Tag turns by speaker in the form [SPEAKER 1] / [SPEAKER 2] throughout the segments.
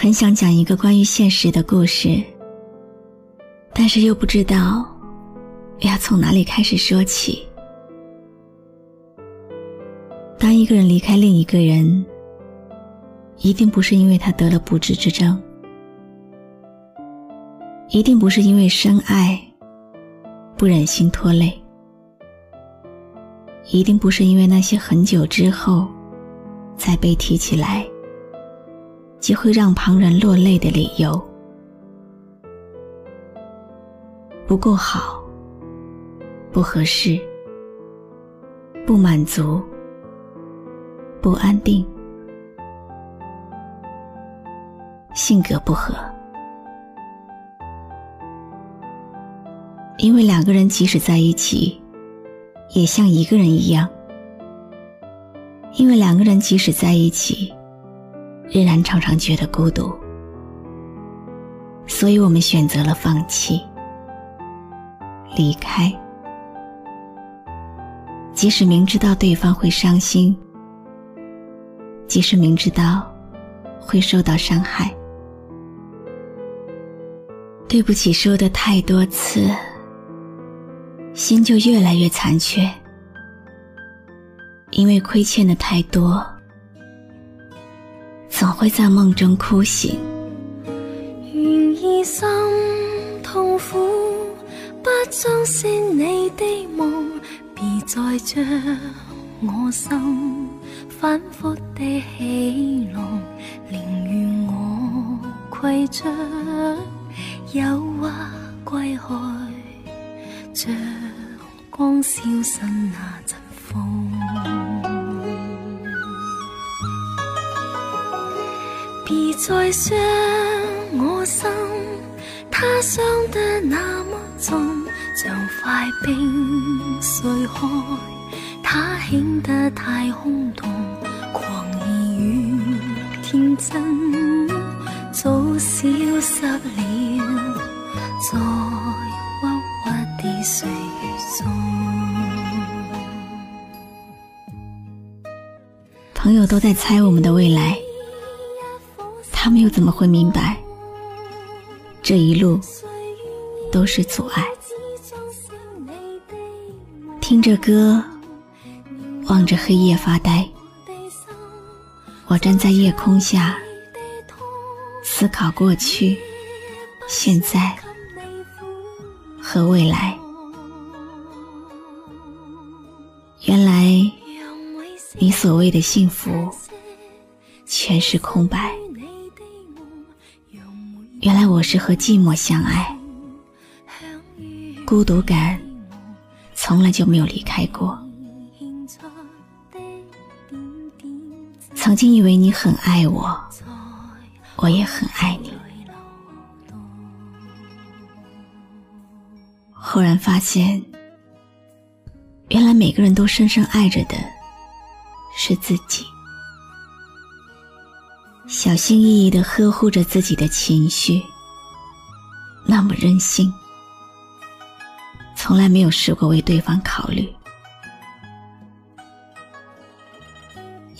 [SPEAKER 1] 很想讲一个关于现实的故事，但是又不知道要从哪里开始说起。当一个人离开另一个人，一定不是因为他得了不治之症，一定不是因为深爱不忍心拖累，一定不是因为那些很久之后才被提起来。即会让旁人落泪的理由，不够好，不合适，不满足，不安定，性格不合。因为两个人即使在一起，也像一个人一样。因为两个人即使在一起。仍然常常觉得孤独，所以我们选择了放弃、离开。即使明知道对方会伤心，即使明知道会受到伤害，对不起说的太多次，心就越来越残缺，因为亏欠的太多。总会在梦中哭醒。
[SPEAKER 2] 愿意心痛苦，不相信你的梦，别再将我心反复地起弄，宁愿我携着忧郁归去，像光消失那阵风。别再伤我心，它伤得那么重，像块冰碎开，它显得太空洞。狂意与天真早消失了，在郁郁的岁月中。
[SPEAKER 1] 朋友都在猜我们的未来。他们又怎么会明白，这一路都是阻碍？听着歌，望着黑夜发呆。我站在夜空下，思考过去、现在和未来。原来，你所谓的幸福，全是空白。原来我是和寂寞相爱，孤独感从来就没有离开过。曾经以为你很爱我，我也很爱你，忽然发现，原来每个人都深深爱着的是自己。小心翼翼的呵护着自己的情绪，那么任性，从来没有试过为对方考虑。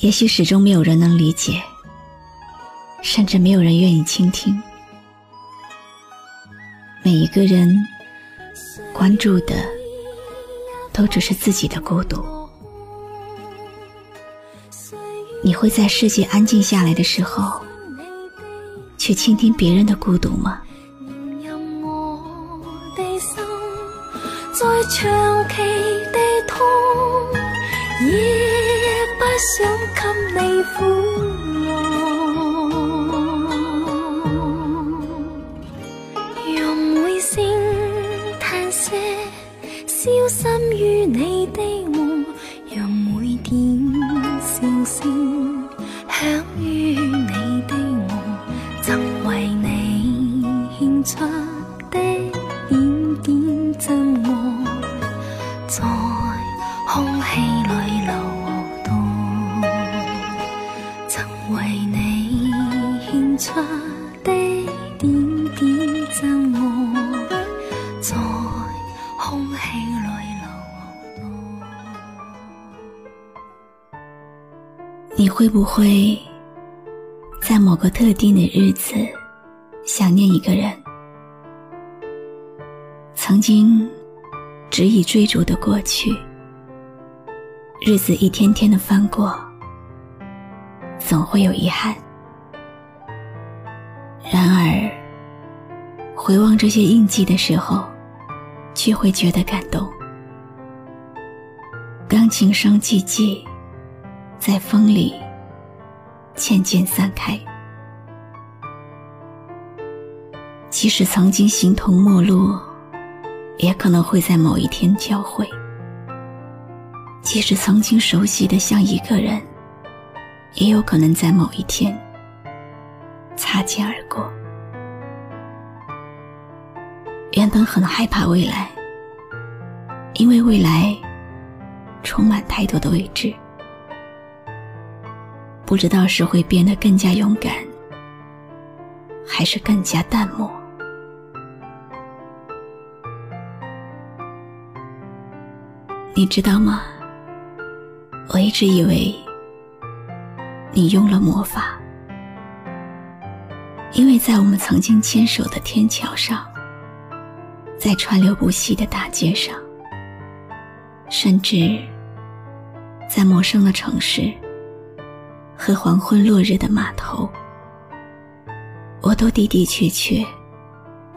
[SPEAKER 1] 也许始终没有人能理解，甚至没有人愿意倾听。每一个人关注的，都只是自己的孤独。你会在世界安静下来的时候，去倾听别人的孤独吗？
[SPEAKER 2] 任我的心再长期地痛，也不想给你苦恼。让每声叹息消失于你的梦在空气里流动。曾为你献出的点点真爱，在空气里流动。
[SPEAKER 1] 你会不会在某个特定的日子想念一个人？曾经执意追逐的过去，日子一天天的翻过，总会有遗憾。然而，回望这些印记的时候，却会觉得感动。钢琴声寂寂，在风里渐渐散开。即使曾经形同陌路，也可能会在某一天交汇；即使曾经熟悉的像一个人，也有可能在某一天擦肩而过。原本很害怕未来，因为未来充满太多的未知。不知道是会变得更加勇敢，还是更加淡漠。你知道吗？我一直以为你用了魔法，因为在我们曾经牵手的天桥上，在川流不息的大街上，甚至在陌生的城市。和黄昏落日的码头，我都的的确确、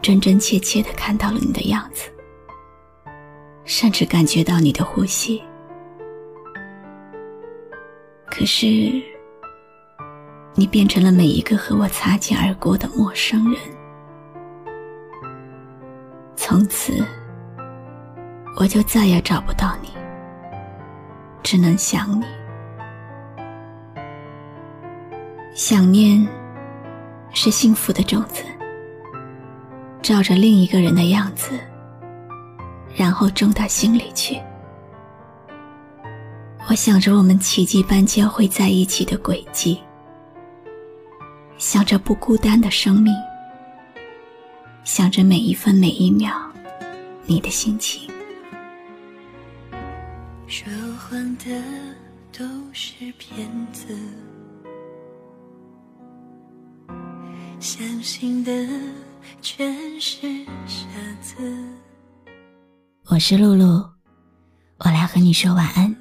[SPEAKER 1] 真真切切的看到了你的样子，甚至感觉到你的呼吸。可是，你变成了每一个和我擦肩而过的陌生人，从此，我就再也找不到你，只能想你。想念是幸福的种子，照着另一个人的样子，然后种到心里去。我想着我们奇迹般交汇在一起的轨迹，想着不孤单的生命，想着每一分每一秒你的心情。
[SPEAKER 2] 说谎的都是骗子。相信的全是傻子。
[SPEAKER 1] 我是露露，我来和你说晚安。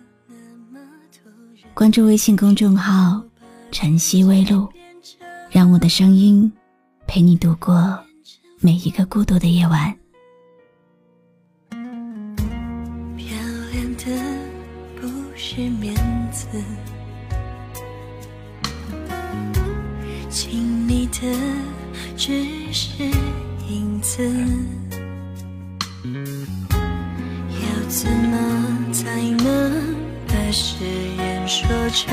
[SPEAKER 1] 关注微信公众号“晨曦微露”，让我的声音陪你度过每一个孤独的夜晚。
[SPEAKER 2] 漂亮的不是面子。亲密的只是影子，怎么才能把誓言说成，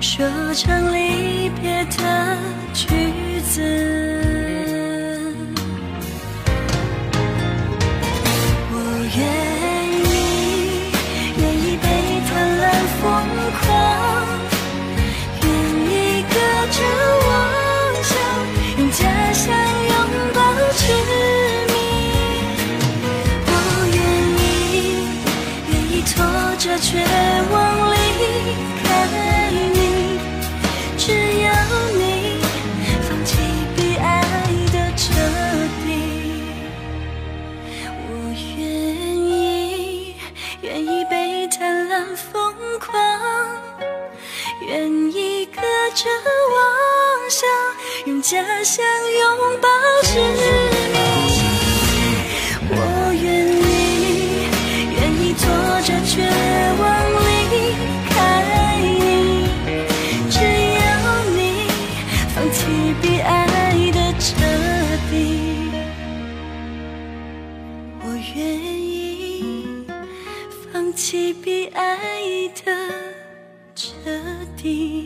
[SPEAKER 2] 说成离别的句着绝望离开你，只要你放弃被爱的彻底。我愿意，愿意被贪婪疯狂，愿意隔着妄想，用家乡拥抱比爱的彻底。